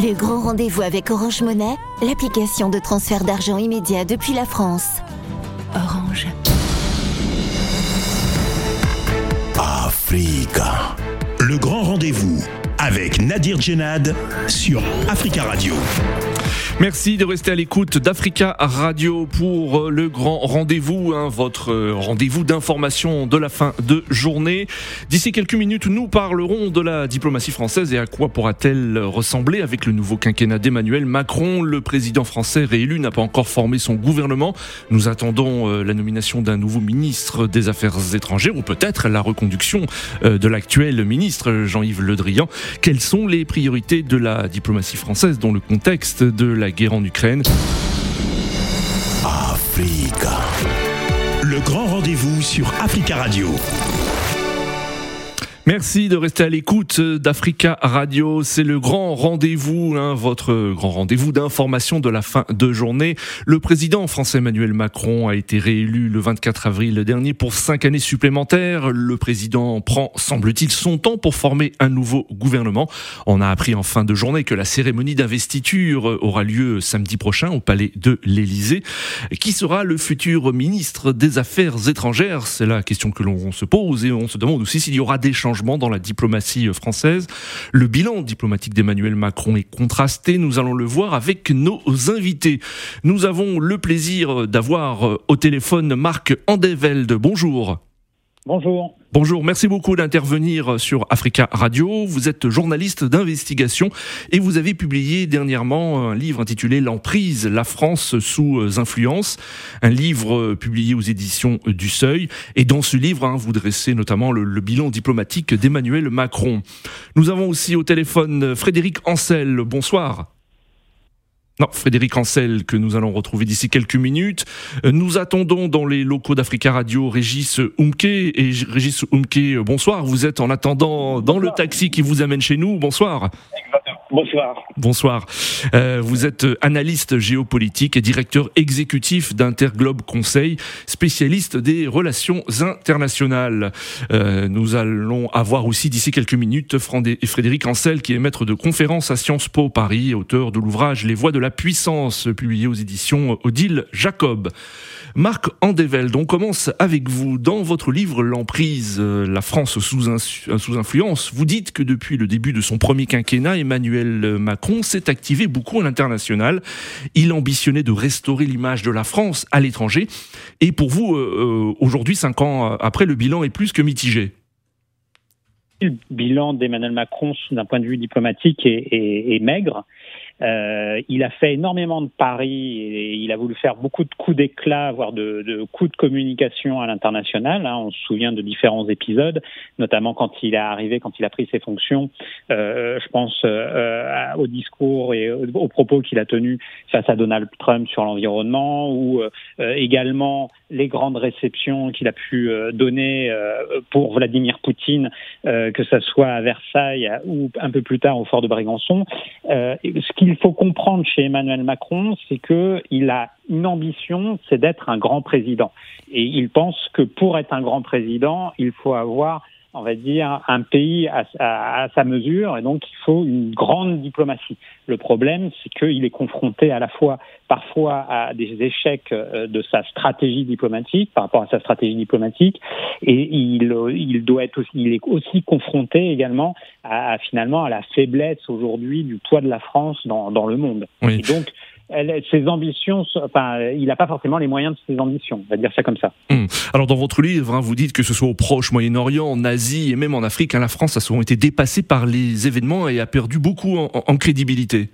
Le grand rendez-vous avec Orange Monnaie, l'application de transfert d'argent immédiat depuis la France. Orange. Africa. Le grand rendez-vous avec Nadir Djenad sur Africa Radio. Merci de rester à l'écoute d'Africa Radio pour euh, le grand rendez-vous, hein, votre euh, rendez-vous d'information de la fin de journée. D'ici quelques minutes, nous parlerons de la diplomatie française et à quoi pourra-t-elle ressembler avec le nouveau quinquennat d'Emmanuel Macron? Le président français réélu n'a pas encore formé son gouvernement. Nous attendons euh, la nomination d'un nouveau ministre des Affaires étrangères ou peut-être la reconduction de l'actuel ministre Jean-Yves Le Drian. Quelles sont les priorités de la diplomatie française dans le contexte de la guerre en Ukraine. Africa. Le grand rendez-vous sur Africa Radio. Merci de rester à l'écoute d'Africa Radio. C'est le grand rendez-vous, hein, votre grand rendez-vous d'information de la fin de journée. Le président français Emmanuel Macron a été réélu le 24 avril dernier pour cinq années supplémentaires. Le président prend, semble-t-il, son temps pour former un nouveau gouvernement. On a appris en fin de journée que la cérémonie d'investiture aura lieu samedi prochain au palais de l'Élysée. Qui sera le futur ministre des Affaires étrangères? C'est la question que l'on se pose et on se demande aussi s'il y aura des changements dans la diplomatie française. Le bilan diplomatique d'Emmanuel Macron est contrasté, nous allons le voir avec nos invités. Nous avons le plaisir d'avoir au téléphone Marc Andevelde. Bonjour. Bonjour. Bonjour, merci beaucoup d'intervenir sur Africa Radio. Vous êtes journaliste d'investigation et vous avez publié dernièrement un livre intitulé L'emprise, la France sous influence, un livre publié aux éditions du Seuil. Et dans ce livre, hein, vous dressez notamment le, le bilan diplomatique d'Emmanuel Macron. Nous avons aussi au téléphone Frédéric Ancel. Bonsoir. Non, Frédéric Ancel, que nous allons retrouver d'ici quelques minutes. Euh, nous attendons dans les locaux d'Africa Radio Régis Umke. Et Régis Umke, bonsoir. Vous êtes en attendant dans le taxi qui vous amène chez nous. Bonsoir. Bonsoir. Bonsoir. Euh, vous êtes analyste géopolitique et directeur exécutif d'Interglobe Conseil, spécialiste des relations internationales. Euh, nous allons avoir aussi d'ici quelques minutes Frédéric Ancel, qui est maître de conférence à Sciences Po Paris, auteur de l'ouvrage Les voix de la puissance, publié aux éditions Odile Jacob. Marc Andevelde, on commence avec vous. Dans votre livre L'emprise, euh, la France sous, sous influence, vous dites que depuis le début de son premier quinquennat, Emmanuel Macron s'est activé beaucoup à l'international. Il ambitionnait de restaurer l'image de la France à l'étranger. Et pour vous, euh, aujourd'hui, cinq ans après, le bilan est plus que mitigé. Le bilan d'Emmanuel Macron, d'un point de vue diplomatique, est maigre. Euh, il a fait énormément de paris et il a voulu faire beaucoup de coups d'éclat, voire de, de, coups de communication à l'international. Hein. On se souvient de différents épisodes, notamment quand il est arrivé, quand il a pris ses fonctions. Euh, je pense euh, au discours et aux propos qu'il a tenus face à Donald Trump sur l'environnement, ou euh, également les grandes réceptions qu'il a pu euh, donner euh, pour Vladimir Poutine, que ce soit à Versailles ou un peu plus tard au fort de Brégançon. ce qui qu'il faut comprendre chez Emmanuel Macron, c'est qu'il a une ambition, c'est d'être un grand président. Et il pense que pour être un grand président, il faut avoir on va dire, un pays à, à, sa mesure, et donc il faut une grande diplomatie. Le problème, c'est qu'il est confronté à la fois, parfois, à des échecs euh, de sa stratégie diplomatique, par rapport à sa stratégie diplomatique, et il, il doit être aussi, il est aussi confronté également à, finalement à la faiblesse aujourd'hui du poids de la France dans, dans le monde. Oui. Et donc, elle, ses ambitions, enfin, il n'a pas forcément les moyens de ses ambitions, on va dire ça comme ça. Hum. Alors dans votre livre, hein, vous dites que ce soit au Proche, Moyen-Orient, en Asie et même en Afrique, hein, la France a souvent été dépassée par les événements et a perdu beaucoup en, en crédibilité.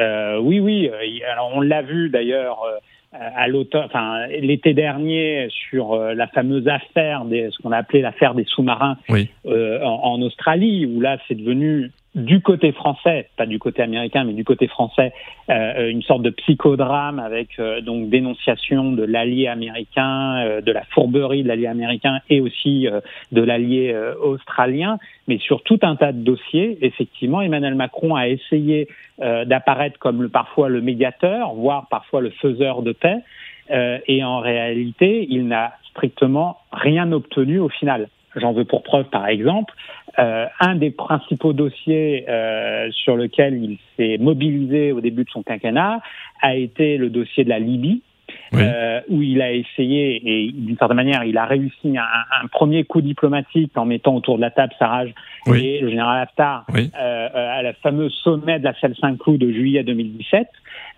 Euh, oui, oui. Alors on l'a vu d'ailleurs. Euh, à l'automne, enfin l'été dernier, sur euh, la fameuse affaire des, ce qu'on a appelé l'affaire des sous-marins oui. euh, en, en, Australie, où là c'est devenu du côté français, pas du côté américain, mais du côté français, euh, une sorte de psychodrame avec euh, donc dénonciation de l'allié américain, euh, de la fourberie de l'allié américain et aussi euh, de l'allié euh, australien. Mais sur tout un tas de dossiers, effectivement, Emmanuel Macron a essayé euh, d'apparaître comme le, parfois le médiateur, voire parfois le faiseur de paix. et en réalité, il n'a strictement rien obtenu au final. J'en veux pour preuve, par exemple, un des principaux dossiers sur lequel il s'est mobilisé au début de son quinquennat a été le dossier de la Libye. Euh, où il a essayé, et d'une certaine manière, il a réussi un, premier coup diplomatique en mettant autour de la table Sarraj et le général Haftar euh, euh, à la fameuse sommet de la salle Saint-Cloud de juillet 2017.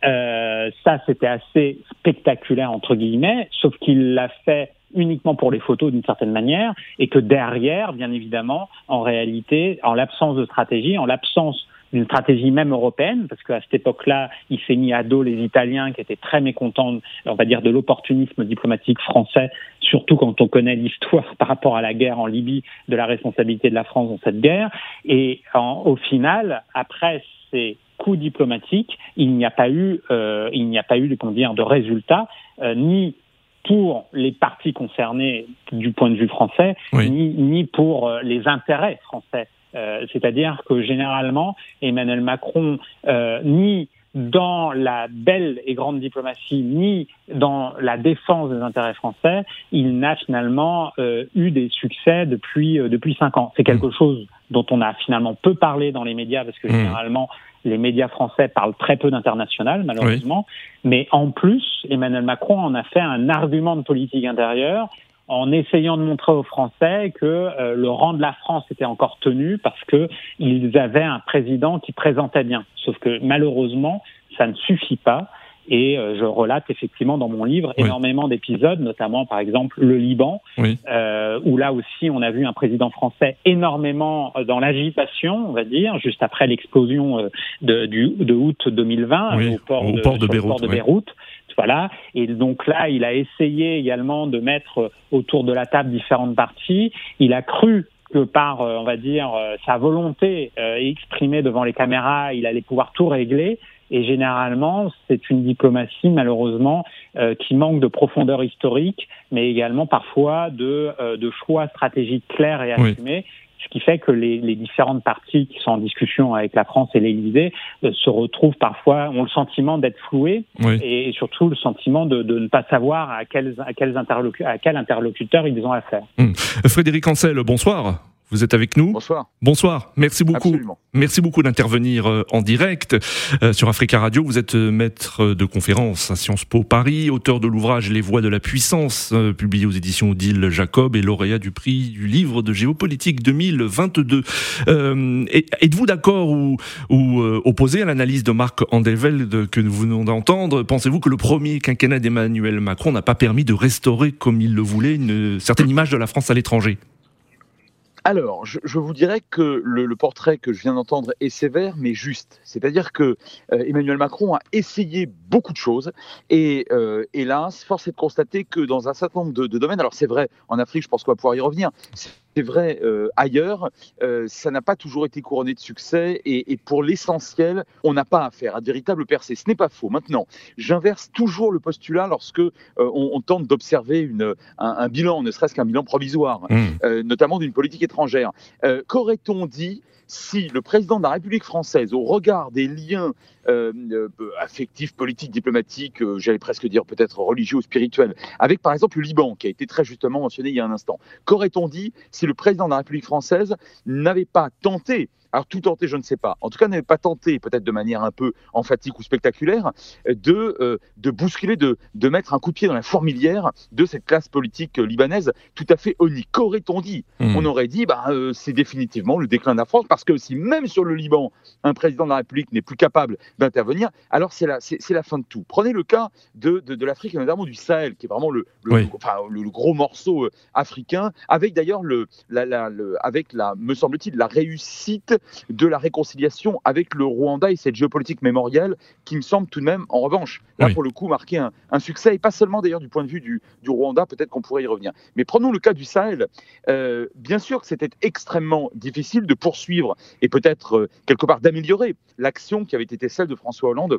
ça, c'était assez spectaculaire, entre guillemets, sauf qu'il l'a fait uniquement pour les photos d'une certaine manière, et que derrière, bien évidemment, en réalité, en l'absence de stratégie, en l'absence une stratégie même européenne, parce qu'à cette époque-là, il s'est mis à dos les Italiens qui étaient très mécontents, on va dire, de l'opportunisme diplomatique français, surtout quand on connaît l'histoire par rapport à la guerre en Libye, de la responsabilité de la France dans cette guerre. Et au final, après ces coups diplomatiques, il n'y a pas eu, euh, il n'y a pas eu, comment dire, de résultat, euh, ni pour les partis concernés du point de vue français, ni, ni pour euh, les intérêts français. Euh, c'est-à-dire que généralement, Emmanuel Macron, euh, ni dans la belle et grande diplomatie, ni dans la défense des intérêts français, il n'a finalement euh, eu des succès depuis depuis cinq ans. C'est quelque mmh. chose dont on a finalement peu parlé dans les médias parce que mmh. généralement les médias français parlent très peu d'international, malheureusement. Mais en plus, Emmanuel Macron en a fait un argument de politique intérieure en essayant de montrer aux Français que euh, le rang de la France était encore tenu parce qu'ils avaient un président qui présentait bien. Sauf que malheureusement, ça ne suffit pas. Et euh, je relate effectivement dans mon livre énormément d'épisodes, notamment par exemple le Liban, euh, où là aussi on a vu un président français énormément dans l'agitation, on va dire, juste après l'explosion de, de, août 2020 au port, de, port de, Beyrouth. Voilà. Et donc là, il a essayé également de mettre autour de la table différentes parties. Il a cru que par, euh, on va dire, euh, sa volonté euh, exprimée devant les caméras, il allait pouvoir tout régler. Et généralement, c'est une diplomatie malheureusement qui manque de profondeur historique, mais également parfois de, de choix stratégiques clairs et assumés ce qui fait que les, les, différentes parties qui sont en discussion avec la France et l'Élysée euh, se retrouvent parfois, ont le sentiment d'être flouées et, surtout le sentiment de, de, ne pas savoir à quels, à quels à quel interlocuteur ils ont affaire. Hum. Frédéric Ancel, bonsoir. Vous êtes avec nous Bonsoir. Bonsoir. Merci beaucoup. Merci beaucoup d'intervenir euh, en direct euh, sur Africa Radio. Vous êtes euh, maître de conférence à Sciences Po Paris, auteur de l'ouvrage Les voix de la puissance, publié aux éditions Odile Jacob et lauréat du prix du livre de géopolitique 2022. Êtes-vous d'accord ou, ou opposé à l'analyse de Marc Andeveld que nous venons d'entendre? Pensez-vous que le premier quinquennat d'Emmanuel Macron n'a pas permis de restaurer comme il le voulait une certaine image de la France à l'étranger? Alors, je, vous dirais que le, portrait que je viens d'entendre est sévère, mais juste. C'est-à-dire que euh, Emmanuel Macron a essayé beaucoup de choses, et euh, hélas, force est de constater que dans un certain nombre de, de domaines, alors c'est vrai, en Afrique, je pense qu'on va pouvoir y revenir, c'est vrai euh, ailleurs, euh, ça n'a pas toujours été couronné de succès et, pour l'essentiel, on n'a pas à faire à de véritables percées. Ce n'est pas faux. Maintenant, j'inverse toujours le postulat lorsque euh, on, tente d'observer un, bilan, ne serait-ce qu'un bilan provisoire, mmh. notamment d'une politique étrangère. Qu'aurait-on dit si le président de la République française, au regard des liens euh, euh, affectifs, politiques, diplomatiques, euh, j'allais presque dire peut-être religieux ou spirituels, avec par exemple le Liban, qui a été très justement mentionné il y a un instant, qu'aurait-on dit si le président de la République française n'avait pas tenté alors tout tenter, je ne sais pas. En tout cas, n'avait pas tenté, peut-être de manière un peu emphatique ou spectaculaire, de, euh, de bousculer, de, de mettre un coup de pied dans la fourmilière de cette classe politique libanaise tout à fait onique. Qu'aurait-on dit? Hmm. On aurait dit, bah, euh, c'est définitivement le déclin de la France, parce que si même sur le Liban, un président de la République n'est plus capable d'intervenir, alors c'est la, c'est, la fin de tout. Prenez le cas de, de, l'Afrique et notamment du Sahel, qui est vraiment le, le, enfin, le, gros morceau euh, africain, avec d'ailleurs le, la, la, avec la, me semble-t-il, la réussite de la réconciliation avec le Rwanda et cette géopolitique mémorielle qui me semble tout de même, en revanche, là pour le coup, marquer un, succès, et pas seulement d'ailleurs du point de vue du, Rwanda, peut-être qu'on pourrait y revenir. Mais prenons le cas du Sahel. Euh, bien sûr que c'était extrêmement difficile de poursuivre et peut-être euh, quelque part d'améliorer l'action qui avait été celle de François Hollande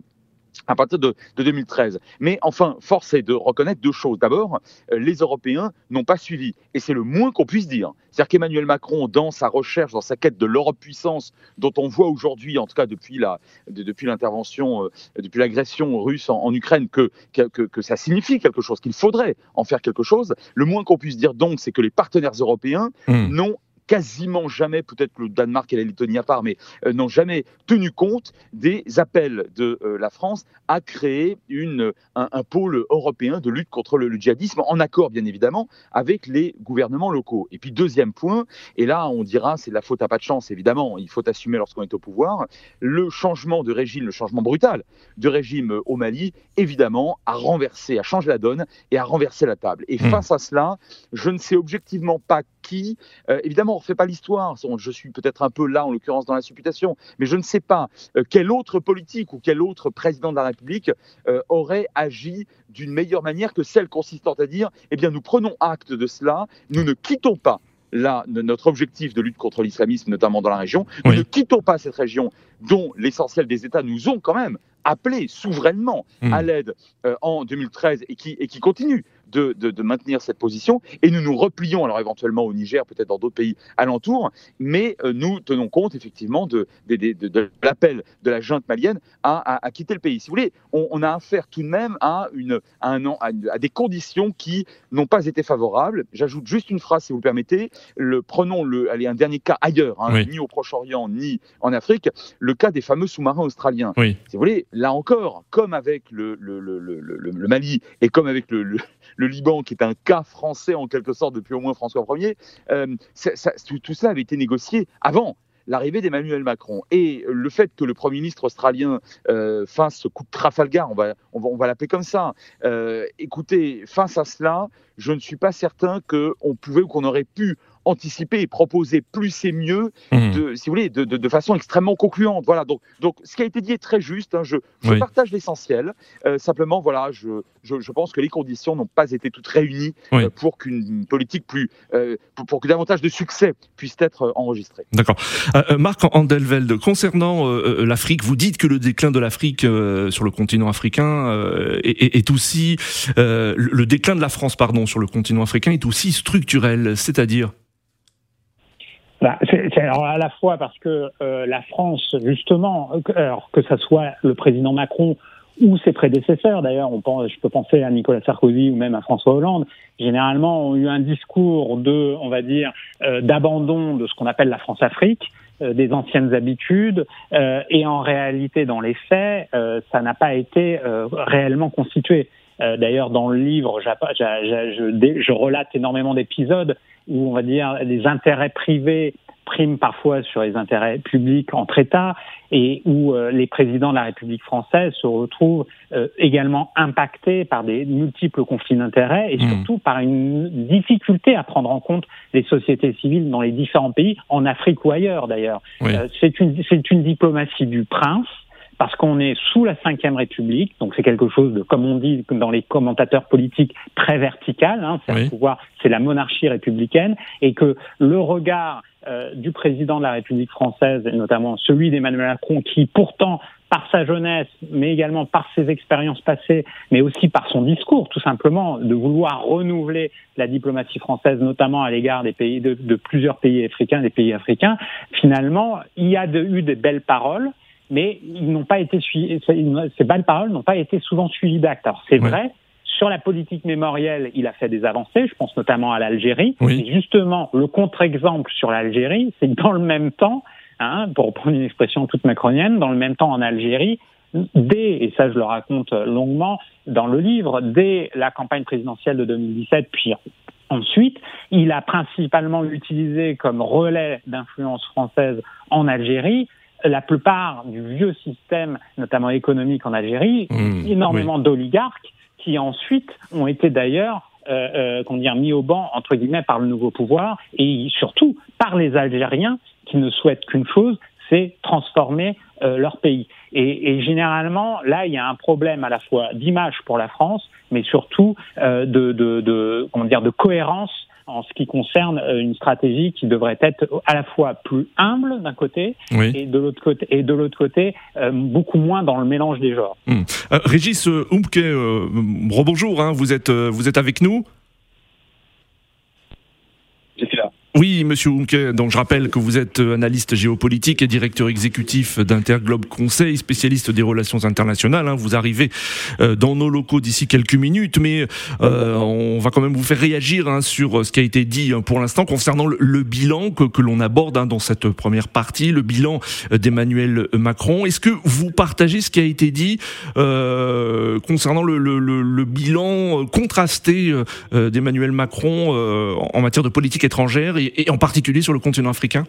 à partir de, 2013. Mais enfin, force est de reconnaître deux choses. D'abord, euh, les Européens n'ont pas suivi, et c'est le moins qu'on puisse dire. C'est-à-dire qu'Emmanuel Macron, dans sa recherche, dans sa quête de l'Europe puissance, dont on voit aujourd'hui, en tout cas depuis la, depuis l'intervention, euh, depuis l'agression russe en, Ukraine, que, que, ça signifie quelque chose, qu'il faudrait en faire quelque chose. Le moins qu'on puisse dire donc, c'est que les partenaires européens hmm. n'ont quasiment jamais, peut-être que le Danemark et la Lettonie à part, mais n'ont jamais tenu compte des appels de la France à créer une, un, pôle européen de lutte contre le, djihadisme, en accord bien évidemment avec les gouvernements locaux. Et puis deuxième point, et là on dira c'est de la faute à pas de chance évidemment, il faut assumer lorsqu'on est au pouvoir, le changement de régime, le changement brutal de régime au Mali, évidemment, a renversé, a changé la donne et a renversé la table. Et hmm. face à cela, je ne sais objectivement pas qui, euh, évidemment, on ne refait pas l'histoire, je suis peut-être un peu là, en l'occurrence, dans la supputation, mais je ne sais pas euh, quel autre politique ou quel autre président de la République euh, aurait agi d'une meilleure manière que celle consistant à dire, eh bien, nous prenons acte de cela, nous ne quittons pas là, notre objectif de lutte contre l'islamisme, notamment dans la région. Nous ne quittons pas cette région dont l'essentiel des États nous ont quand même appelé souverainement hmm. à l'aide en 2013 et qui, et qui continue de, maintenir cette position et nous nous replions, alors éventuellement au Niger, peut-être dans d'autres pays alentours, mais euh, nous tenons compte effectivement de, l'appel de la junte malienne à, quitter le pays. Si vous voulez, on, a affaire tout de même à, une, un, à, des conditions qui n'ont pas été favorables. J'ajoute juste une phrase, si vous le permettez. Le, prenons le, allez, un dernier cas ailleurs, hein, ni au Proche-Orient, ni en Afrique, le cas des fameux sous-marins australiens. Si vous voulez, là encore, comme avec le, le, le Mali et comme avec le, le Liban, qui est un cas français en quelque sorte depuis au moins François Ier, euh, tout, ça avait été négocié avant l'arrivée d'Emmanuel Macron. Et le fait que le Premier ministre australien euh, fasse ce coup de Trafalgar, on va, on va, l'appeler comme ça, euh, écoutez, face à cela, je ne suis pas certain qu'on pouvait ou qu'on aurait pu anticiper et proposer plus et mieux, mmh. de, si vous voulez, de, de, façon extrêmement concluante. Voilà. Donc, donc, ce qui a été dit est très juste. Hein. Je, je partage l'essentiel. Euh, simplement, voilà, je, je, je, pense que les conditions n'ont pas été toutes réunies euh, pour qu'une politique plus, euh, pour, que davantage de succès puisse être enregistré. D'accord. Marc Andelveld, concernant l'Afrique, vous dites que le déclin de l'Afrique sur le continent africain est, est, aussi le déclin de la France, pardon, sur le continent africain est aussi structurel, c'est-à-dire? Bah, c'est alors à la fois parce que euh, la France, justement, alors que ça soit le président Macron ou ses prédécesseurs, d'ailleurs, on pense, je peux penser à Nicolas Sarkozy ou même à François Hollande, généralement ont eu un discours de, on va dire, euh, d'abandon de ce qu'on appelle la France-Afrique, euh, des anciennes habitudes, et en réalité, dans les faits, ça n'a pas été réellement constitué. D'ailleurs, dans le livre, je, je, je relate énormément d'épisodes où on va dire les intérêts privés priment parfois sur les intérêts publics entre États et où euh, les présidents de la République française se retrouvent euh, également impactés par des multiples conflits d'intérêts et mmh. surtout par une difficulté à prendre en compte les sociétés civiles dans les différents pays, en Afrique ou ailleurs d'ailleurs. Euh, c'est une, une diplomatie du prince parce qu'on est sous la Ve République, donc c'est quelque chose de, comme on dit dans les commentateurs politiques, très vertical. Hein, c'est un pouvoir, c'est la monarchie républicaine, et que le regard euh, du président de la République française, et notamment celui d'Emmanuel Macron, qui pourtant par sa jeunesse, mais également par ses expériences passées, mais aussi par son discours, tout simplement, de vouloir renouveler la diplomatie française, notamment à l'égard des pays de, de, plusieurs pays africains, des pays africains. Finalement, il y a de, eu des belles paroles, mais ils n'ont pas été suivis, ces belles paroles n'ont pas été souvent suivies d'actes. Alors c'est vrai, sur la politique mémorielle, il a fait des avancées, je pense notamment à l'Algérie. Et justement, le contre-exemple sur l'Algérie, c'est que dans le même temps, hein, pour prendre une expression toute macronienne, dans le même temps en Algérie, dès, et ça je le raconte longuement dans le livre, dès la campagne présidentielle de 2017, puis ensuite, il a principalement utilisé comme relais d'influence française en Algérie la plupart du vieux système, notamment économique en Algérie, mmh, énormément d'oligarques qui ensuite ont été d'ailleurs euh, euh, dire, mis au banc entre guillemets par le nouveau pouvoir et surtout par les Algériens qui ne souhaitent qu'une chose, c'est transformer euh, leur pays. Et, et, généralement, là, il y a un problème à la fois d'image pour la France, mais surtout euh, de, de, de, comment dire, de cohérence en ce qui concerne euh, une stratégie qui devrait être à la fois plus humble d'un côté et de l'autre côté et de l'autre côté euh, beaucoup moins dans le mélange des genres. Hmm. Euh, Régis Humpke, rebonjour, hein, vous êtes vous êtes avec nous. Je suis là. Oui, monsieur Oumke, donc je rappelle que vous êtes analyste géopolitique et directeur exécutif d'Interglobe Conseil, spécialiste des relations internationales. Hein. Vous arrivez euh, dans nos locaux d'ici quelques minutes, mais euh, on va quand même vous faire réagir hein, sur ce qui a été dit hein, pour l'instant concernant le, bilan que, l'on aborde dans cette première partie, le bilan d'Emmanuel Macron. Est-ce que vous partagez ce qui a été dit euh, concernant le, bilan contrasté d'Emmanuel Macron en matière de politique étrangère et en particulier sur le continent africain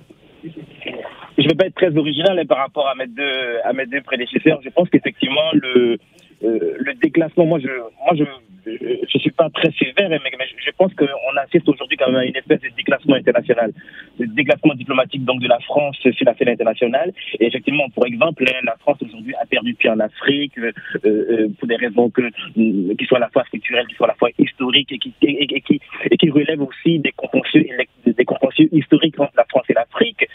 je ne vais pas être très original hein, par rapport à mes deux, prédécesseurs. Je pense qu'effectivement, le, euh, déclassement, moi, je, je suis pas très sévère, mais, je pense qu'on assiste aujourd'hui quand même à une espèce de déclassement international, de déclassement diplomatique donc de la France sur la scène internationale. Et effectivement, pour exemple, hein, la France aujourd'hui a perdu pied en Afrique euh, euh, pour des raisons que, qui soient à la fois structurelles, qui soient à la fois historiques et qui, et, qui, et qui relèvent aussi des contentieux, des historiques entre la France et l'Afrique.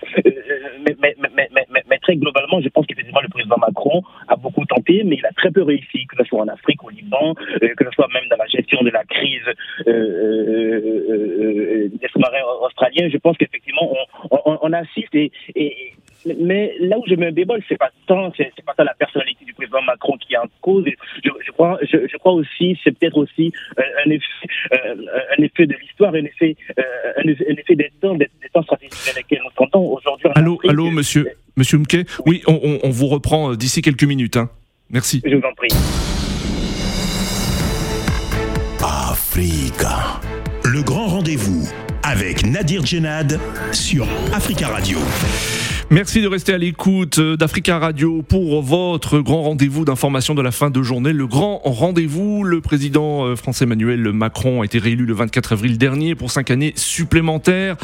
mais, mais, mais, mais, très globalement, je pense qu'effectivement, le président Macron a beaucoup tenté, mais il a très peu réussi que ce soit en Afrique, au Liban, euh, que ce soit même dans la gestion de la crise euh, euh, des sous-marins australiens. Je pense qu'effectivement, on, assiste et, mais là où je me bémol, c'est pas tant, c'est, pas tant la personnalité du président Macron qui est en cause. Je, crois, je, crois aussi, c'est peut-être aussi un effet, un effet de l'histoire, un effet, un effet, des temps, des, temps stratégiques dans lesquels nous comptons aujourd'hui. Allô, allô, monsieur, monsieur Mke. Oui, on, on, vous reprend d'ici quelques minutes. Hein. Merci. Je vous en prie. Africa. Le grand rendez-vous avec Nadir Djenad sur Africa Radio. Merci de rester à l'écoute d'Africa Radio pour votre grand rendez-vous d'information de la fin de journée. Le grand rendez-vous, le président euh, français Emmanuel Macron a été réélu le 24 avril dernier pour cinq années supplémentaires.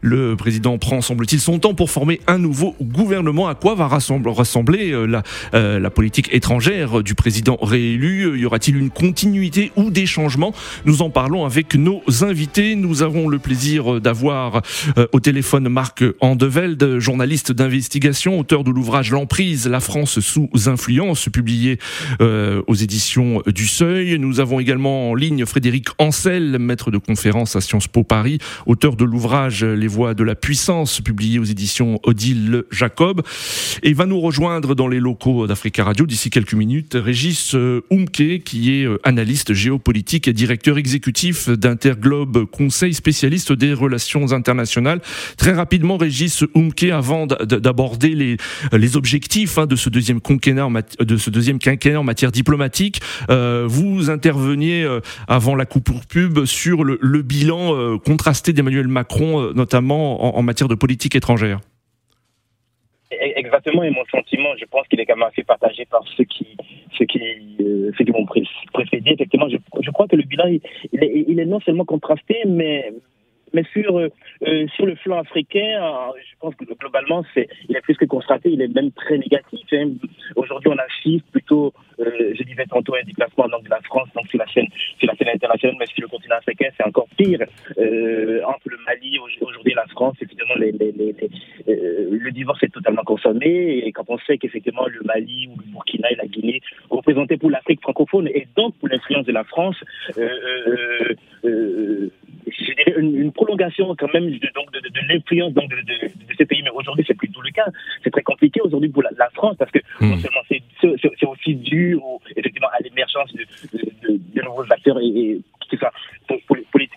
Le président prend, semble-t-il, son temps pour former un nouveau gouvernement. À quoi va rassembler euh, la, euh, la politique étrangère du président réélu? Y aura-t-il une continuité ou des changements? Nous en parlons avec nos invités. Nous avons le plaisir d'avoir au téléphone Marc Andevelde, journaliste d'investigation, auteur de l'ouvrage L'emprise, la France sous influence, publié euh, aux éditions du Seuil. Nous avons également en ligne Frédéric Ancel, maître de conférence à Sciences Po Paris, auteur de l'ouvrage Les voix de la puissance, publié aux éditions Odile Jacob. Et va nous rejoindre dans les locaux d'Africa Radio d'ici quelques minutes Régis euh, Oumke, qui est euh, analyste géopolitique et directeur exécutif d'Interglobe Conseil spécialiste des relations internationales. Très rapidement, Régis Oumke, avant d'aborder les, les objectifs hein, de ce deuxième quinquennat de ce deuxième quinquennat en matière diplomatique. Euh, vous interveniez euh, avant la coupe pour pub sur le, le bilan euh, contrasté d'Emmanuel Macron, euh, notamment en, en, matière de politique étrangère. E-, exactement, et mon sentiment, je pense qu'il est quand même assez partagé par ceux qui, ceux qui, ceux qui m'ont précédé. Effectivement, je, je, crois que le bilan, il est, il est non seulement contrasté, mais mais sur, euh, euh, sur le flanc africain, euh, je pense que globalement, c'est, il est plus que constaté, il est même très négatif. Hein. Aujourd'hui, on assiste plutôt, je disais tantôt, un déplacement donc, de la France donc, sur, la scène, sur la scène internationale, mais sur le continent africain, c'est encore pire. entre le Mali, aujourd'hui, la France, évidemment, les, les, les, le divorce est totalement consommé. Et quand on sait qu'effectivement, le Mali ou le Burkina et la Guinée représentaient pour l'Afrique francophone et donc pour l'influence de la France, je une, prolongation quand même de, donc de, de, l'influence donc de, de, ces pays. Mais aujourd'hui, c'est plus tout le cas. C'est très compliqué aujourd'hui pour la, France parce que hmm. non seulement c'est aussi dû effectivement à l'émergence de, nouveaux acteurs et, et qui ça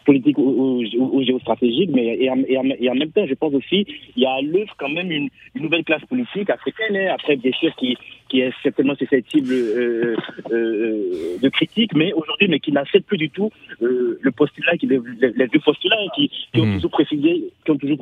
politique ou, ou, géostratégique, mais et en, et, en, même temps, je pense aussi il y a à l'œuvre quand même une, une, nouvelle classe politique africaine, hein, après bien sûr qui, qui est certainement susceptible euh, euh, de critiques, mais aujourd'hui, mais qui n'accepte plus du tout euh, le postulat, qui, les, les, deux postulats qui, qui ont toujours précisé, qui ont toujours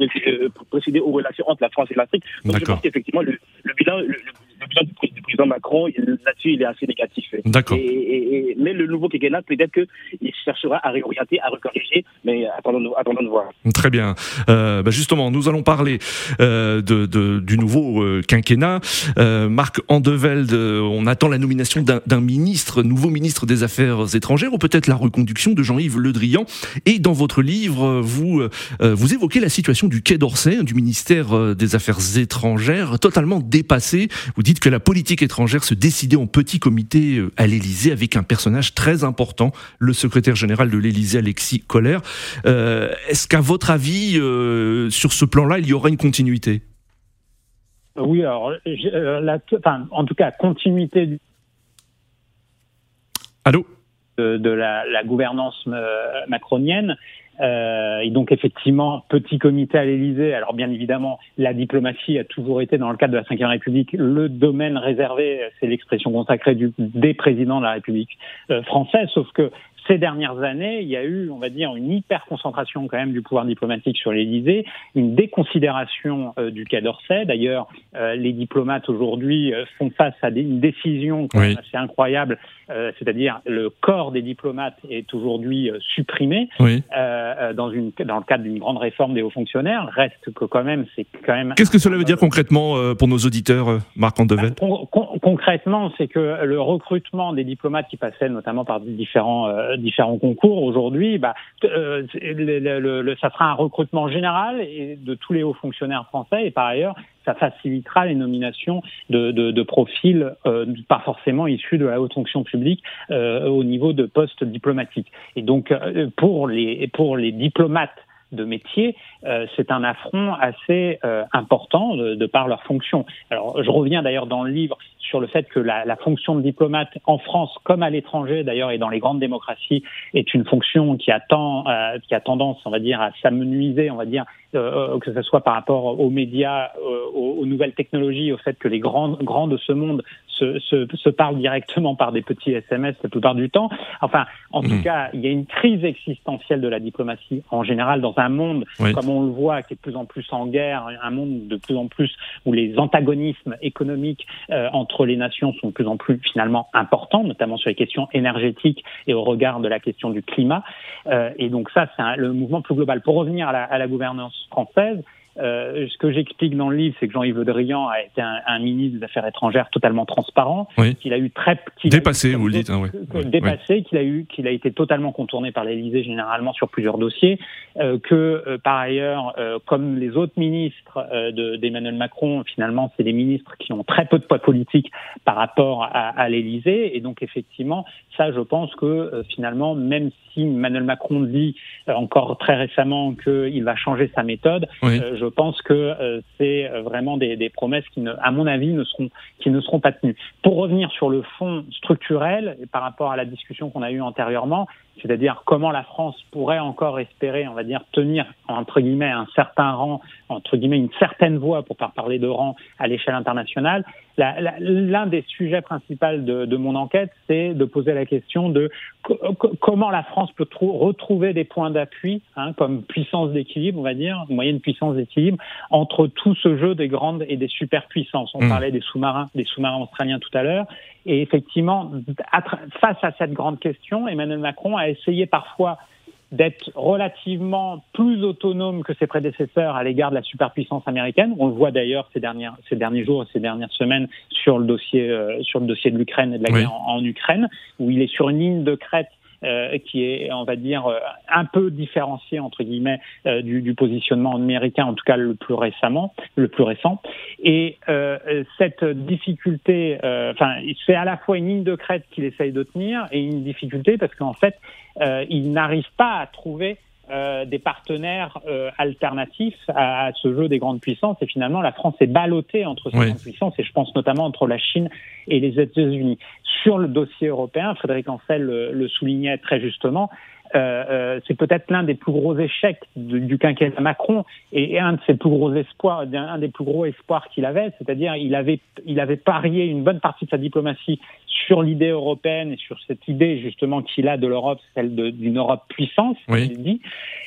précisé, aux relations entre la France et l'Afrique. Donc je pense qu'effectivement le, le bilan, le, le bilan du, président Macron, là-dessus, il est assez négatif. D'accord. Et, mais le nouveau quinquennat, peut-être qu'il cherchera à réorienter, à recorriger, mais attendons, attendons de voir. Très bien. Euh, bah justement, nous allons parler euh, de, du nouveau euh, quinquennat. Euh, Marc Andevelde, euh, on attend la nomination d'un ministre, nouveau ministre des Affaires étrangères, ou peut-être la reconduction de Jean-Yves Le Drian. Et dans votre livre, vous, vous évoquez la situation du Quai d'Orsay, du ministère des Affaires étrangères, totalement dépassé. Vous dites que la politique étrangère se décider en petit comité à l'Élysée avec un personnage très important, le secrétaire général de l'Élysée, Alexis Kohler. Est-ce qu'à votre avis, sur ce plan-là, il y aura une continuité? Oui, alors, en tout cas, continuité. Allô? de, la, gouvernance macronienne. Euh, et donc effectivement, petit comité à l'Élysée. Alors bien évidemment, la diplomatie a toujours été dans le cadre de la Ve République le domaine réservé, c'est l'expression consacrée du, des présidents de la République euh, française. Sauf que ces dernières années, il y a eu, on va dire, une hyper concentration quand même du pouvoir diplomatique sur l'Élysée, une déconsidération euh, du Quai d'Orsay. D'ailleurs, euh, les diplomates aujourd'hui euh, font face à des, une décision quand même assez incroyable, c'est-à-dire le corps des diplomates est aujourd'hui supprimé dans, une, dans le cadre d'une grande réforme des hauts fonctionnaires. Reste que quand même, c'est quand même. Qu'est-ce que cela veut dire concrètement pour nos auditeurs, Marc Andevel Concrètement, c'est que le recrutement des diplomates qui passaient notamment par différents différents concours aujourd'hui, bah, euh, le, ça sera un recrutement général et de tous les hauts fonctionnaires français et par ailleurs, ça facilitera les nominations de, de, de profils euh, pas forcément issus de la haute fonction publique euh, au niveau de postes diplomatiques. Et donc pour les pour les diplomates de métier, euh, c'est un affront assez euh, important de, par leur fonction. Alors, je reviens d'ailleurs dans le livre sur le fait que la, la fonction de diplomate en France, comme à l'étranger d'ailleurs et dans les grandes démocraties, est une fonction qui a, euh, qui a tendance, on va dire, à s'amenuiser, on va dire, que ce soit par rapport aux médias, aux, nouvelles technologies, au fait que les grands, grands de ce monde se, se, se, parlent directement par des petits SMS la plupart du temps. Enfin, en tout mmh. cas, il y a une crise existentielle de la diplomatie en général dans un monde, comme on le voit, qui est de plus en plus en guerre, un monde de plus en plus où les antagonismes économiques euh, entre les nations sont de plus en plus finalement importants, notamment sur les questions énergétiques et au regard de la question du climat. Euh, et donc ça, c'est le mouvement plus global. Pour revenir à la, à la gouvernance française, euh, ce que j'explique dans le livre, c'est que Jean-Yves Le Drian a été un, un, ministre des Affaires étrangères totalement transparent, qu'il a eu très dépassé, vous le dites, hein, dépassé, qu'il a eu, qu'il a été totalement contourné par l'Élysée généralement sur plusieurs dossiers, euh, que euh, par ailleurs, euh, comme les autres ministres euh, d'Emmanuel Macron, finalement, c'est des ministres qui ont très peu de poids politique par rapport à, à l'Élysée, et donc effectivement, ça, je pense que finalement, même si Emmanuel Macron dit encore très récemment qu'il va changer sa méthode, je je pense que euh, c'est vraiment des, des, promesses qui, ne, à mon avis, ne seront, qui ne seront pas tenues. Pour revenir sur le fond structurel, et par rapport à la discussion qu'on a eue antérieurement, c'est-à-dire comment la France pourrait encore espérer, on va dire, tenir entre guillemets un certain rang, entre guillemets une certaine voie, pour pas parler de rang à l'échelle internationale. L'un des sujets principaux de, de mon enquête, c'est de poser la question de comment la France peut retrouver des points d'appui, hein, comme puissance d'équilibre, on va dire, moyenne puissance d'équilibre, entre tout ce jeu des grandes et des superpuissances. On mmh. parlait des sous-marins, des sous-marins australiens tout à l'heure. Et effectivement, face à cette grande question, Emmanuel Macron a essayé parfois d'être relativement plus autonome que ses prédécesseurs à l'égard de la superpuissance américaine. On le voit d'ailleurs ces, ces derniers jours et ces dernières semaines sur le dossier, euh, sur le dossier de l'Ukraine et de la guerre en, en, Ukraine, où il est sur une ligne de crête euh, qui est, on va dire, euh, un peu différencié entre guillemets euh, du, du, positionnement américain, en tout cas le plus récemment, le plus récent. Et cette difficulté, enfin, c'est à la fois une ligne de crête qu'il essaye de tenir et une difficulté parce qu'en fait, il n'arrive pas à trouver euh, des partenaires euh, alternatifs à, ce jeu des grandes puissances. Et finalement, la France est ballottée entre ces grandes puissances, et je pense notamment entre la Chine et les États-Unis. Sur le dossier européen, Frédéric Ancel le soulignait très justement, c'est peut-être l'un des plus gros échecs du, quinquennat Macron et, un de ses plus gros espoirs, un des plus gros espoirs qu'il avait, c'est-à-dire il avait, il avait parié une bonne partie de sa diplomatie sur l'idée européenne et sur cette idée justement qu'il a de l'Europe, celle d'une Europe puissance, il dit.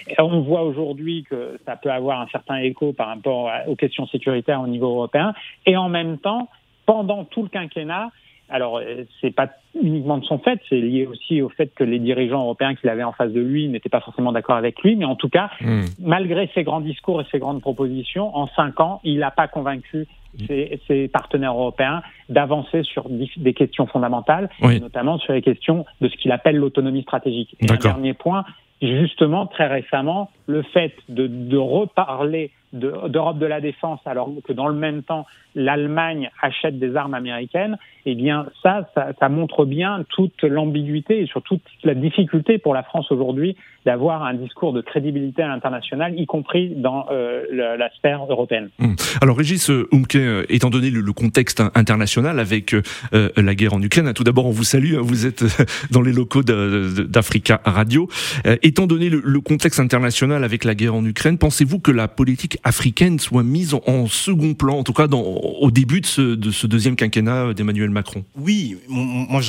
Et on voit aujourd'hui que ça peut avoir un certain écho par rapport aux questions sécuritaires au niveau européen, et en même temps, pendant tout le quinquennat, alors, euh, c'est pas uniquement de son fait, c'est lié aussi au fait que les dirigeants européens qu'il avait en face de lui n'étaient pas forcément d'accord avec lui, mais en tout cas, hmm. malgré ses grands discours et ses grandes propositions, en cinq ans, il n'a pas convaincu ses, partenaires européens d'avancer sur des questions fondamentales, notamment sur les questions de ce qu'il appelle l'autonomie stratégique. Et un dernier point, justement, très récemment, le fait de, de reparler d'Europe de, la défense, alors que dans le même temps, l'Allemagne achète des armes américaines, eh bien ça, ça, montre bien toute l'ambiguïté et surtout toute la difficulté pour la France aujourd'hui d'avoir un discours de crédibilité à y compris dans euh, la, sphère européenne. Hum. Alors Régis Umke, euh, étant donné le, contexte international avec euh, la guerre en Ukraine, tout d'abord on vous salue, hein, vous êtes dans les locaux d'Africa Radio. étant donné le, contexte international avec la guerre en Ukraine, pensez-vous que la politique africaine soit mise en, second plan, en tout cas au début de ce, de ce deuxième quinquennat d'Emmanuel Macron Oui, moi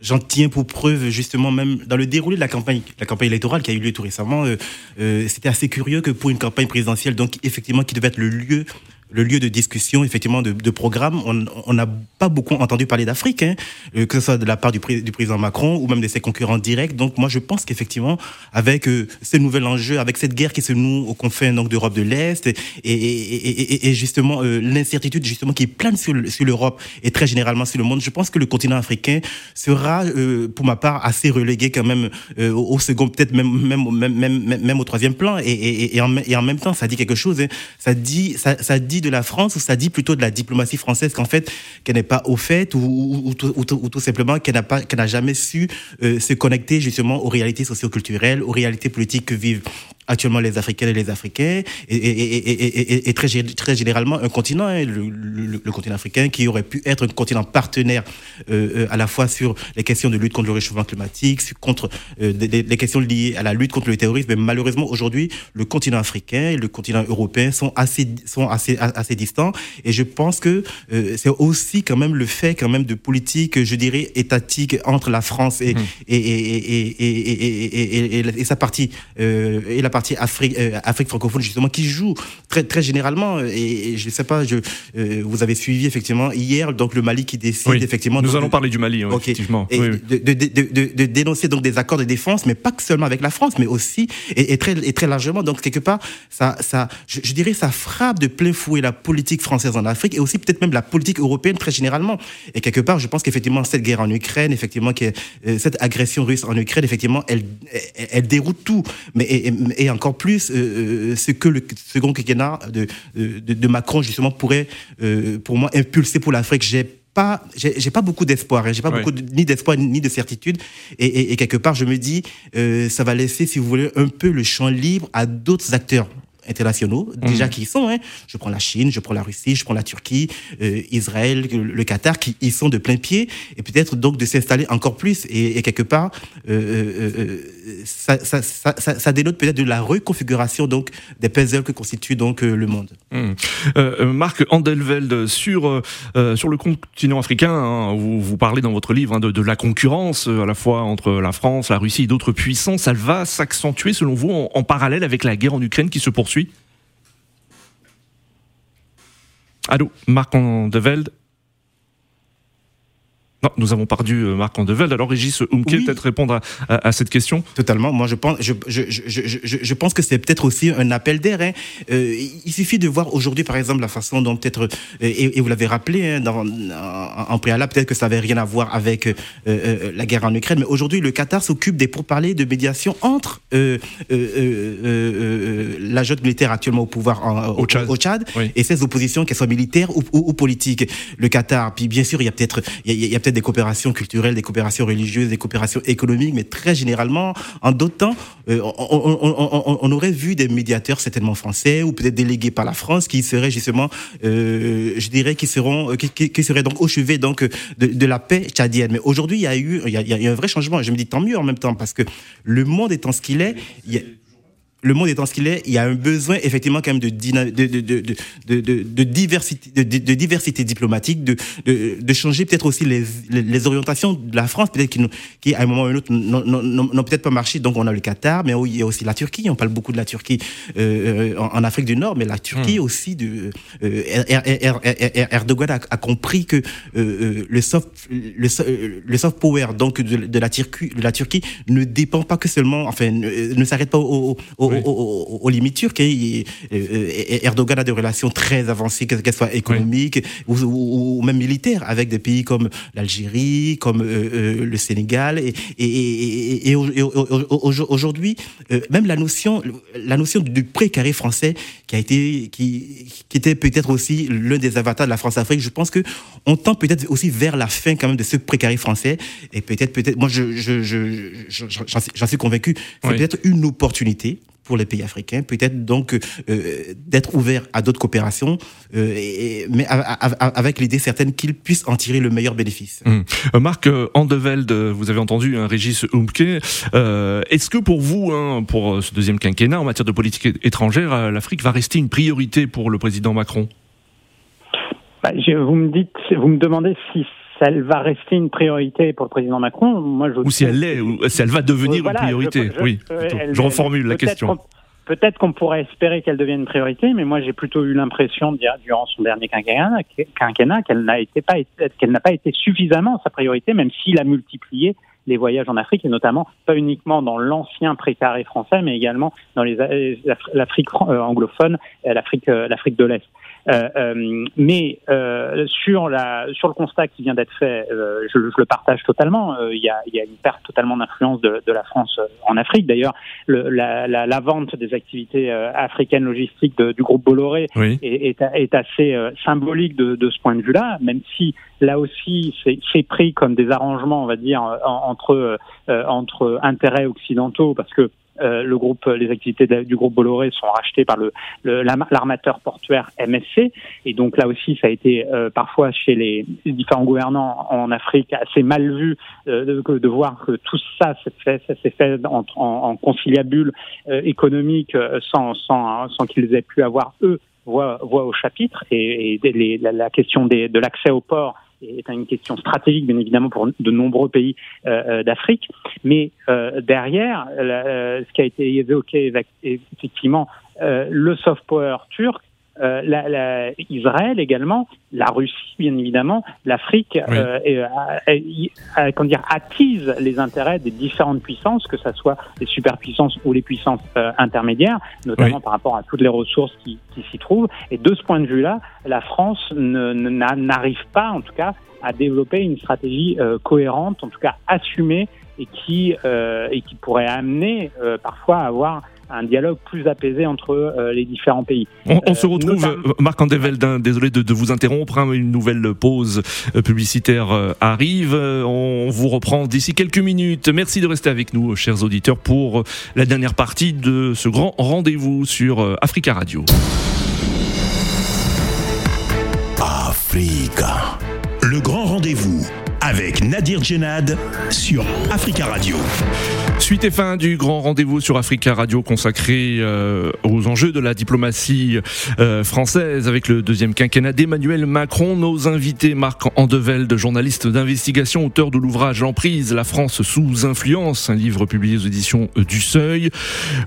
j'en tiens pour preuve justement même dans le déroulé de la campagne, la campagne électorale qui a eu lieu tout récemment. Euh, euh, c'était assez curieux que pour une campagne présidentielle, donc effectivement qui devait être le lieu le lieu de discussion, effectivement, de, de programme. On n'a pas beaucoup entendu parler d'Afrique, hein, euh, que ce soit de la part du, président Macron ou même de ses concurrents directs. Donc, moi, je pense qu'effectivement, avec euh, ces nouveaux enjeux, avec cette guerre qui se noue aux confins donc d'Europe de l'Est et, et, et, et, justement euh, l'incertitude justement qui plane sur, sur l'Europe et très généralement sur le monde, je pense que le continent africain sera, pour ma part, assez relégué quand même au, second, peut-être même même, même même même au troisième plan. Et, et, en, et en même temps, ça dit quelque chose. Hein. Ça dit ça, ça dit de la France ou ça dit plutôt de la diplomatie française qu'en fait qu'elle n'est pas au fait ou, ou, tout simplement qu'elle n'a pas qu'elle n'a jamais su euh, se connecter justement aux réalités socioculturelles, aux réalités politiques que vivent actuellement les Africaines et les Africains, et, très, très généralement un continent, hein, le, continent africain, qui aurait pu être un continent partenaire euh, euh, à la fois sur les questions de lutte contre le réchauffement climatique, contre euh, les, questions liées à la lutte contre le terrorisme. Mais malheureusement, aujourd'hui, le continent africain et le continent européen sont assez, sont assez, assez distants. Et je pense que c'est aussi quand même le fait quand même de politique, je dirais, étatique entre la France et, et, sa partie et la partie Afrique, euh, Afrique francophone justement qui joue très très généralement et, je ne sais pas je euh, vous avez suivi effectivement hier donc le Mali qui décide effectivement nous allons parler du Mali effectivement. De, de, de, de, dénoncer donc des accords de défense mais pas que seulement avec la France mais aussi et, très et très largement. Donc quelque part ça ça je, dirais ça frappe de plein fouet la politique française en Afrique et aussi peut-être même la politique européenne très généralement. Et quelque part je pense qu'effectivement cette guerre en Ukraine effectivement qui euh, cette agression russe en Ukraine effectivement elle elle, déroute tout. Mais et, encore plus euh, euh, ce que le second quinquennat de, de, Macron, justement, pourrait, euh, pour moi, impulser pour l'Afrique. J'ai pas, j'ai pas beaucoup d'espoir, hein. j'ai pas beaucoup ni d'espoir ni de certitude, et, et, quelque part je me dis, ça va laisser, si vous voulez, un peu le champ libre à d'autres acteurs internationaux, déjà mhm. qui y sont. Hein. Je prends la Chine, je prends la Russie, je prends la Turquie, euh, Israël, le Qatar, qui y sont de plein pied, et peut-être donc de s'installer encore plus. Et, quelque part, euh, euh, ça, ça, ça, ça, dénote peut-être de la reconfiguration donc des puzzles que constitue donc le monde. Mhm. Marc Andelveld, sur, sur le continent africain, hein, vous, vous parlez dans votre livre hein, de, de, la concurrence à la fois entre la France, la Russie et d'autres puissances. Elle va s'accentuer selon vous en, en parallèle avec la guerre en Ukraine qui se poursuit Allô, Marc de Velde non, nous avons perdu euh, Marc Andevelde. Alors, Régis Umke, peut-être répondre à, cette question Totalement. Moi, je pense, je, je, je, je pense que c'est peut-être aussi un appel d'air. Hein. Euh, il suffit de voir aujourd'hui, par exemple, la façon dont peut-être, euh, et, vous l'avez rappelé hein, dans, en, préalable, peut-être que ça n'avait rien à voir avec la guerre en Ukraine, mais aujourd'hui, le Qatar s'occupe des pourparlers de médiation entre la junte militaire actuellement au pouvoir en, au Tchad, et ses oppositions, qu'elles soient militaires ou, ou, politiques. Le Qatar, puis bien sûr, il y a peut-être, a, des coopérations culturelles, des coopérations religieuses, des coopérations économiques, mais très généralement, en d'autres temps, euh, on, aurait vu des médiateurs certainement français ou peut-être délégués par la France qui seraient justement, euh, je dirais, qui seront, qui, seraient donc au chevet donc de, la paix tchadienne. Mais aujourd'hui, il y a eu, il y a, il y a un vrai changement. Je me dis tant mieux en même temps parce que le monde étant ce qu'il est, il y a, le monde étant ce qu'il est, il y a un besoin effectivement quand même de, de, de, de, de diversité, de, diversité diplomatique, de, de, changer peut-être aussi les, les, orientations de la France, peut-être qui, qui à un moment ou un autre n'ont peut-être pas marché. Donc on a le Qatar, mais il y a aussi la Turquie. On parle beaucoup de la Turquie euh, en, Afrique du Nord, mais la Turquie hmm. aussi de euh, Erdogan a, compris que euh, le soft le, le, soft power donc de, la Turquie, de la Turquie ne dépend pas que seulement, enfin ne, s'arrête pas au aux, limites turques. Hein. Erdogan a des relations très avancées, qu'elles soient économiques ou, même militaires, avec des pays comme l'Algérie, comme le Sénégal. Et, et, et aujourd'hui, même la notion, la notion du précaré français qui a été, qui, qui était peut-être aussi l'un des avatars de la France-Afrique. Je pense que on tend peut-être aussi vers la fin quand même de ce précaré français. Et peut-être, peut-être, moi, je, je, je, j'en suis convaincu, c'est peut-être une opportunité pour les pays africains, peut-être donc euh, d'être ouvert à d'autres coopérations, euh, et, mais avec l'idée certaine qu'ils puissent en tirer le meilleur bénéfice. Euh, Marc Andeveld, vous avez entendu un hein, Régis Humke. Est-ce que pour vous, hein, pour ce deuxième quinquennat en matière de politique étrangère, l'Afrique va rester une priorité pour le président Macron? Bah, vous me dites, vous me demandez si elle va rester une priorité pour le président Macron. Moi, je ou si elle l'est, ou si elle va devenir une priorité. oui, je reformule la question. Peut-être qu'on pourrait espérer qu'elle devienne une priorité, mais moi j'ai plutôt eu l'impression durant son dernier quinquennat, qu'elle n'a été pas qu'elle n'a pas été suffisamment sa priorité, même s'il a multiplié les voyages en Afrique et notamment pas uniquement dans l'ancien précaré français, mais également dans l'Afrique euh, anglophone, l'Afrique euh, l'Afrique de l'Est. Euh, euh, mais euh, sur, la, sur le constat qui vient d'être fait, je, je, le partage totalement. Il y, a, y a, une perte totalement d'influence de, de, la France en Afrique. D'ailleurs, la, la, la, vente des activités africaines logistiques de, du groupe Bolloré est, est, est, assez symbolique de, de, ce point de vue-là, même si là aussi c'est pris comme des arrangements, on va dire, entre, entre intérêts occidentaux, parce que euh, le groupe, les activités du groupe Bolloré sont rachetées par le, l'armateur portuaire MSC. Et donc là aussi, ça a été euh, parfois chez les différents gouvernants en Afrique assez mal vu euh, de, de, voir que tout ça s'est fait, ça s'est fait en, en, conciliabule économique sans, sans, sans qu'ils aient pu avoir eux voix, voix au chapitre. Et, et la, la, question des, de l'accès au port est une question stratégique, bien évidemment, pour de nombreux pays euh, euh d'Afrique. Mais euh, derrière, euh, ce qui a été évoqué, effectivement, euh, le soft power turc, euh, la, la, Israël également, la Russie bien évidemment, l'Afrique euh, euh, dire, attise les intérêts des différentes puissances, que ce soit les superpuissances ou les puissances intermédiaires, notamment par rapport à toutes les ressources qui, qui s'y trouvent. Et de ce point de vue-là, la France n'arrive pas, en tout cas, à développer une stratégie cohérente, en tout cas assumée, et qui, et qui pourrait amener parfois à avoir un dialogue plus apaisé entre euh, les différents pays. On, se euh, retrouve, euh, Marc Andeveldin, désolé de, vous interrompre, hein, une nouvelle pause publicitaire arrive. On vous reprend d'ici quelques minutes. Merci de rester avec nous, chers auditeurs, pour la dernière partie de ce grand rendez-vous sur Africa Radio. Africa. Le grand rendez-vous avec Nadir Djenad sur Africa Radio. Suite et fin du grand rendez-vous sur Africa Radio consacré euh, aux enjeux de la diplomatie euh, française avec le deuxième quinquennat d'Emmanuel Macron. Nos invités, Marc Andevelde, journaliste d'investigation, auteur de l'ouvrage L'emprise, la France sous influence, un livre publié aux éditions du Seuil.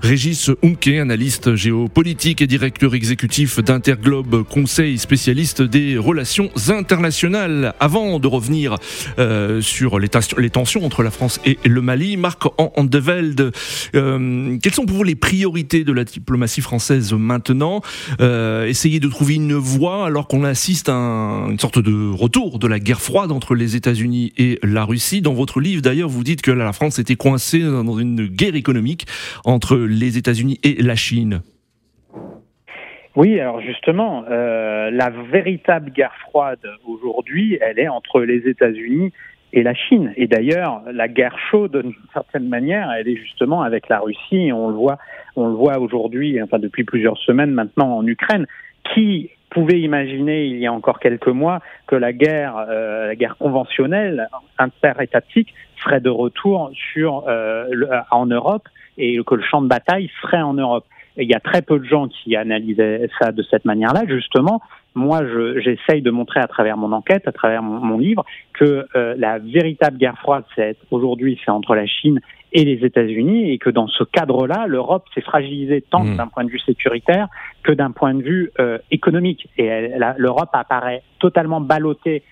Régis Unke, analyste géopolitique et directeur exécutif d'Interglobe Conseil, spécialiste des relations internationales. Avant de revenir euh, sur les, les, tensions entre la France et le Mali, Marc Andevelde de Velde. Euh, quelles sont pour vous les priorités de la diplomatie française maintenant euh, Essayer de trouver une voie alors qu'on assiste à une sorte de retour de la guerre froide entre les États-Unis et la Russie. Dans votre livre, d'ailleurs, vous dites que la France était coincée dans une guerre économique entre les États-Unis et la Chine. Oui, alors justement, euh, la véritable guerre froide aujourd'hui, elle est entre les États-Unis et la Chine. Et d'ailleurs, la guerre chaude, d'une certaine manière, elle est justement avec la Russie. on le voit, on le voit aujourd'hui, enfin depuis plusieurs semaines maintenant en Ukraine. Qui pouvait imaginer il y a encore quelques mois que la guerre, euh, la guerre conventionnelle interétatique serait de retour sur euh, en Europe et que le champ de bataille serait en Europe? Il y a très peu de gens qui analysaient ça de cette manière-là, justement, moi, j'essaye de montrer à travers mon enquête, à travers mon, livre, que euh, la véritable guerre froide, c'est aujourd'hui, c'est entre la Chine et les États-Unis, et que dans ce cadre-là, l'Europe s'est fragilisée tant mmh. d'un point de vue sécuritaire que d'un point de vue euh, économique. Et l'Europe apparaît totalement ballottée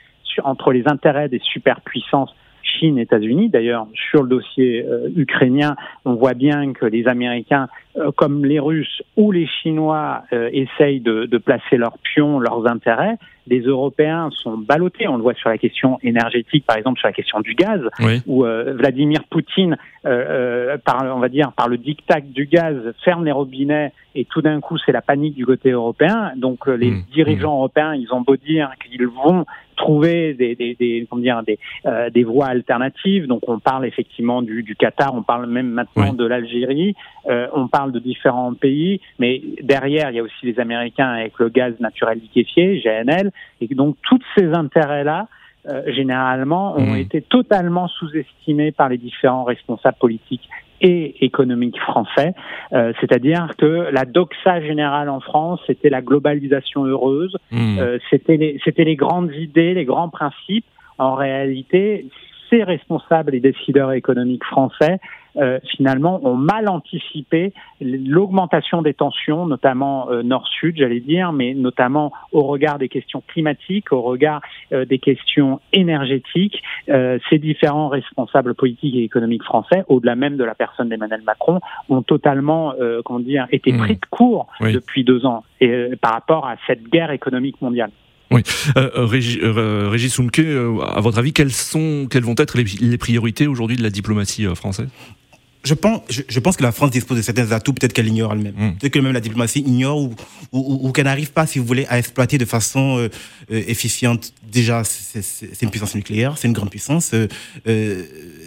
entre les intérêts des superpuissances Chine, États-Unis. D'ailleurs, sur le dossier ukrainien, on voit bien que les Américains, comme les Russes ou les Chinois, essayent de, de placer leurs pions, leurs intérêts les Européens sont ballottés. On le voit sur la question énergétique, par exemple, sur la question du gaz, où euh, Vladimir Poutine, euh, euh, par, on va dire, par le dictat du gaz, ferme les robinets et tout d'un coup, c'est la panique du côté européen. Donc, les mmh. dirigeants mmh. européens, ils ont beau dire qu'ils vont trouver des, des, des comment dire des, euh, des voies alternatives. Donc on parle effectivement du, du Qatar, on parle même maintenant de l'Algérie, euh, on parle de différents pays, mais derrière il y a aussi les Américains avec le gaz naturel liquéfié, GNL, et donc tous ces intérêts là. Euh, généralement, ont mmh. été totalement sous-estimés par les différents responsables politiques et économique français, euh, c'est-à-dire que la doxa générale en France, c'était la globalisation heureuse, mmh. euh, c'était les, c'était les grandes idées, les grands principes. En réalité, ces responsables et décideurs économiques français euh, finalement ont mal anticipé l'augmentation des tensions, notamment euh, nord-sud, j'allais dire, mais notamment au regard des questions climatiques, au regard euh, des questions énergétiques. ces différents responsables politiques et économiques français, au-delà même de la personne d'Emmanuel Macron, ont totalement, comment dire, été mmh. pris de court depuis deux ans et, par rapport à cette guerre économique mondiale. Oui. Euh, Régis Soumke, à votre avis, quelles, sont, quelles vont être les priorités aujourd'hui de la diplomatie française? Je pense, je, pense que la France dispose de certains atouts, peut-être qu'elle ignore elle-même. Hmm. Peut-être que même la diplomatie ignore ou, ou, ou, qu'elle n'arrive pas, si vous voulez, à exploiter de façon euh, euh, efficiente. Déjà, c'est une puissance nucléaire, c'est une grande puissance. Euh, euh,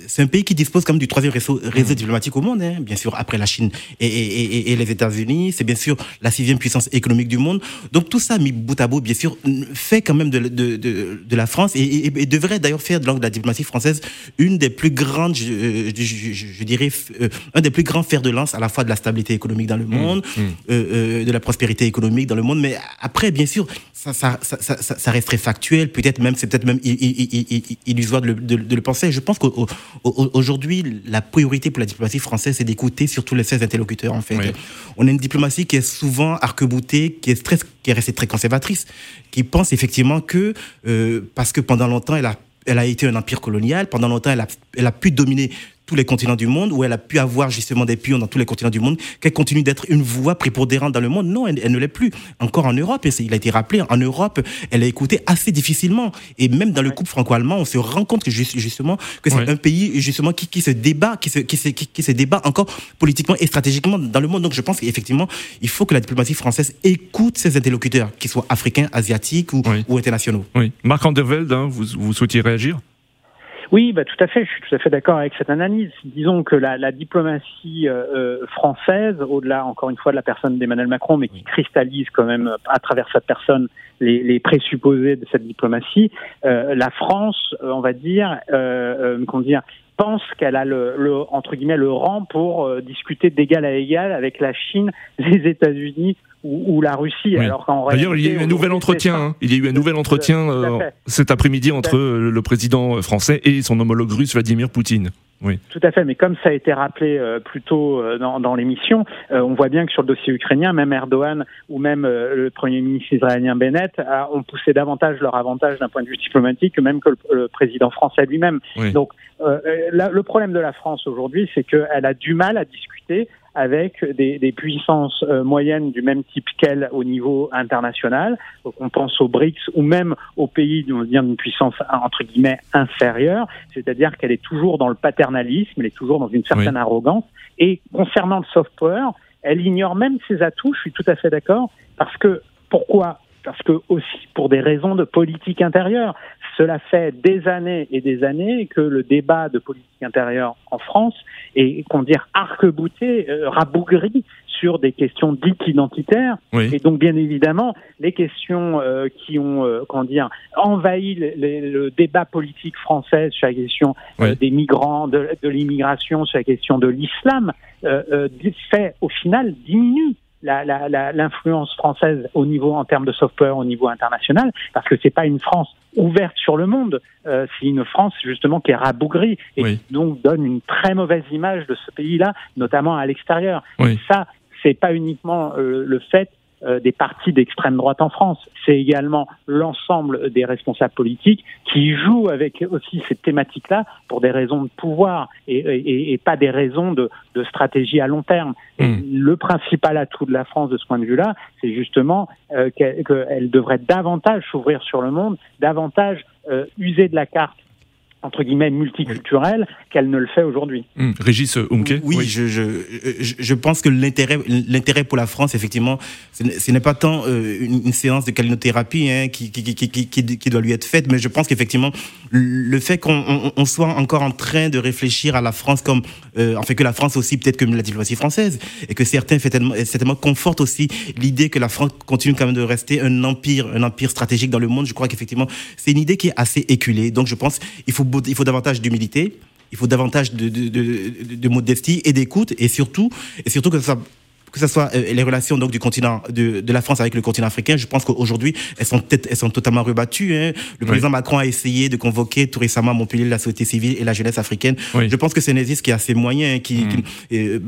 c'est un pays qui dispose quand même du troisième réseau, réseau hmm. diplomatique au monde, hein, bien sûr, après la Chine et, et, et les États-Unis. C'est bien sûr la sixième puissance économique du monde. Donc tout ça, mis bout à bout, bien sûr, fait quand même de, de, de, de la France et, devrait d'ailleurs faire de la diplomatie française une des plus grandes, je, je, je dirais, euh, un des plus grands fers de lance à la fois de la stabilité économique dans le mmh, monde, mmh. Euh, euh, de la prospérité économique dans le monde. Mais après, bien sûr, ça, ça, ça, ça, ça resterait factuel. Peut-être même, c'est peut-être même illusoire de le, de, le penser. Je pense qu'aujourd'hui, la priorité pour la diplomatie française, c'est d'écouter surtout les 16 interlocuteurs, en fait. On a une diplomatie qui est souvent arc-boutée, qui est très, qui est restée très conservatrice, qui pense effectivement que, parce que pendant longtemps, elle a elle a été un empire colonial. Pendant longtemps, elle a, elle a pu dominer tous les continents du monde, où elle a pu avoir justement des pions dans tous les continents du monde, qu'elle continue d'être une voix prépondérante dans le monde. Non, elle, ne l'est plus. Encore en Europe, et il a été rappelé, en Europe, elle est écoutée assez difficilement. Et même dans le couple franco-allemand, on se rend compte que justement que c'est un pays justement qui, qui, se débat, qui se, qui, se, qui, se débat encore politiquement et stratégiquement dans le monde. Donc je pense qu'effectivement, il faut que la diplomatie française écoute ses interlocuteurs, qu'ils soient africains, asiatiques ou, ou internationaux. Oui. Marc Anderveld, hein, vous, vous souhaitiez réagir? Oui, bah, tout à fait. Je suis tout à fait d'accord avec cette analyse. Disons que la, la diplomatie euh, euh, française, au-delà encore une fois de la personne d'Emmanuel Macron, mais qui cristallise quand même à travers cette personne les, les présupposés de cette diplomatie, euh, la France, on va dire, euh, comment dire, pense qu'elle a le, le, entre guillemets le rang pour discuter d'égal à égal avec la Chine, les États-Unis ou, la Russie. Alors qu'en D'ailleurs, il y a eu un nouvel entretien. Hein. Il y a eu un nouvel entretien euh, cet après-midi entre le président français et son homologue russe Vladimir Poutine. Oui. Tout à fait, mais comme ça a été rappelé euh, plus tôt euh, dans, dans l'émission, on voit bien que sur le dossier ukrainien, même Erdogan ou même le Premier ministre israélien Bennett ont poussé davantage leur avantage d'un point de vue diplomatique, même que le, président français lui-même. Donc, le problème de la France aujourd'hui, c'est qu'elle a du mal à discuter avec des, des puissances euh, moyennes du même type qu'elle au niveau international. Donc on pense aux BRICS ou même aux pays d'une puissance entre guillemets inférieure, c'est-à-dire qu'elle est toujours dans le paternalisme, elle est toujours dans une certaine arrogance. Et concernant le soft power, elle ignore même ses atouts. Je suis tout à fait d'accord parce que pourquoi parce que aussi pour des raisons de politique intérieure. Cela fait des années et des années que le débat de politique intérieure en France est, qu'on dire, arc-bouté, euh, rabougri sur des questions dites identitaires. Et donc, bien évidemment, les questions euh, qui ont, euh, comment dire, envahi le, débat politique français sur la question des migrants, de, de l'immigration, sur la question de l'islam, fait au final diminue l'influence française au niveau en termes de software au niveau international, parce que c'est pas une France ouverte sur le monde, euh, c'est une France justement qui est rabougrie et donc donne une très mauvaise image de ce pays-là, notamment à l'extérieur. Et ça, c'est pas uniquement euh, le fait des partis d'extrême droite en France, c'est également l'ensemble des responsables politiques qui jouent avec aussi cette thématique-là pour des raisons de pouvoir et, pas des raisons de, stratégie à long terme. Hmm. Le principal atout de la France de ce point de vue-là, c'est justement euh, qu'elle devrait davantage s'ouvrir sur le monde, davantage euh, user de la carte entre guillemets multiculturelle qu'elle ne le fait aujourd'hui. Hum, Régis Umke Oui, Je, je, je, pense que l'intérêt, l'intérêt pour la France, effectivement, ce n'est pas tant euh, une, séance de calinothérapie hein, qui, qui, qui, qui, doit lui être faite, mais je pense qu'effectivement, le fait qu'on soit encore en train de réfléchir à la France comme, euh, en fait, que la France aussi, peut-être que la diplomatie française, et que certains certainement, certainement confortent aussi l'idée que la France continue quand même de rester un empire, un empire stratégique dans le monde. Je crois qu'effectivement, c'est une idée qui est assez éculée. Donc, je pense qu'il faut il faut davantage d'humilité, il faut davantage de, de modestie et d'écoute, et surtout, et surtout que ça que ce soit euh, les relations donc du continent de, de, la France avec le continent africain, je pense qu'aujourd'hui elles sont elles sont totalement rebattues. Hein. Le président Macron a essayé de convoquer tout récemment à Montpellier la société civile et la jeunesse africaine. Je pense que c'est un exercice qui a ses moyens, qui, mm. euh,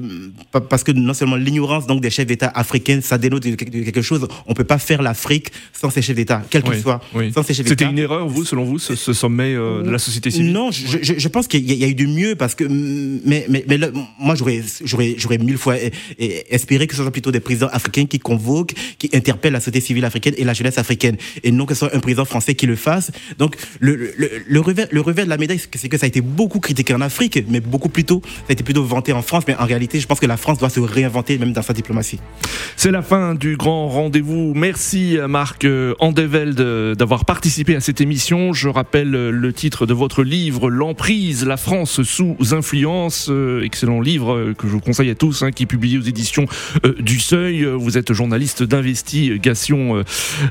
parce que non seulement l'ignorance donc des chefs d'État africains, ça dénote de quelque chose. On peut pas faire l'Afrique sans ces chefs d'État, quel qu'ils soient. C'était une erreur, vous, selon vous, ce, sommet euh, de la société civile? Non, je, je, je pense qu'il y, a eu du mieux parce que, mais, mais, mais moi j'aurais, j'aurais, j'aurais mille fois espéré que ce soit plutôt des présidents africains qui convoquent, qui interpellent la société civile africaine et la jeunesse africaine, et non que ce soit un président français qui le fasse. Donc, le, le, le, revers, le revers de la médaille, c'est que ça a été beaucoup critiqué en Afrique, mais beaucoup plus tôt, ça a été plutôt vanté en France, mais en réalité, je pense que la France doit se réinventer même dans sa diplomatie. C'est la fin du grand rendez-vous. Merci Marc euh, Andeveld d'avoir participé à cette émission. Je rappelle le titre de votre livre, L'emprise, la France sous influence. Euh, excellent livre euh, que je vous conseille à tous, hein, qui est publié aux éditions du Seuil. Vous êtes journaliste d'investigation,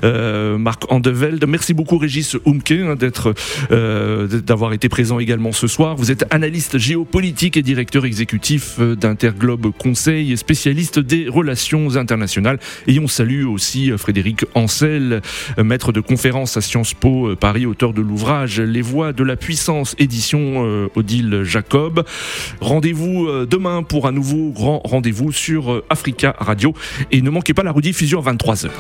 euh, Marc Andeveld. Merci beaucoup, Régis Umke, hein, d'être, euh, d'avoir été présent également ce soir. Vous êtes analyste géopolitique et directeur exécutif d'Interglobe Conseil, spécialiste des relations internationales. Et on salue aussi Frédéric Ancel, maître de conférence à Sciences Po Paris, auteur de l'ouvrage Les voix de la puissance, édition Odile Jacob. Rendez-vous demain pour un nouveau grand rendez-vous sur Radio. Et ne manquez pas la rediffusion à 23h.